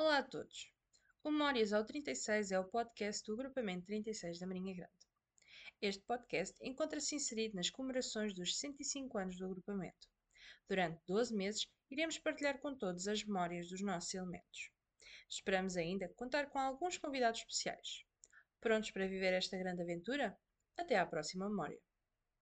Olá a todos! O Memórias ao 36 é o podcast do agrupamento 36 da Marinha Grande. Este podcast encontra-se inserido nas comemorações dos 105 anos do agrupamento. Durante 12 meses, iremos partilhar com todos as memórias dos nossos elementos. Esperamos ainda contar com alguns convidados especiais. Prontos para viver esta grande aventura? Até à próxima memória!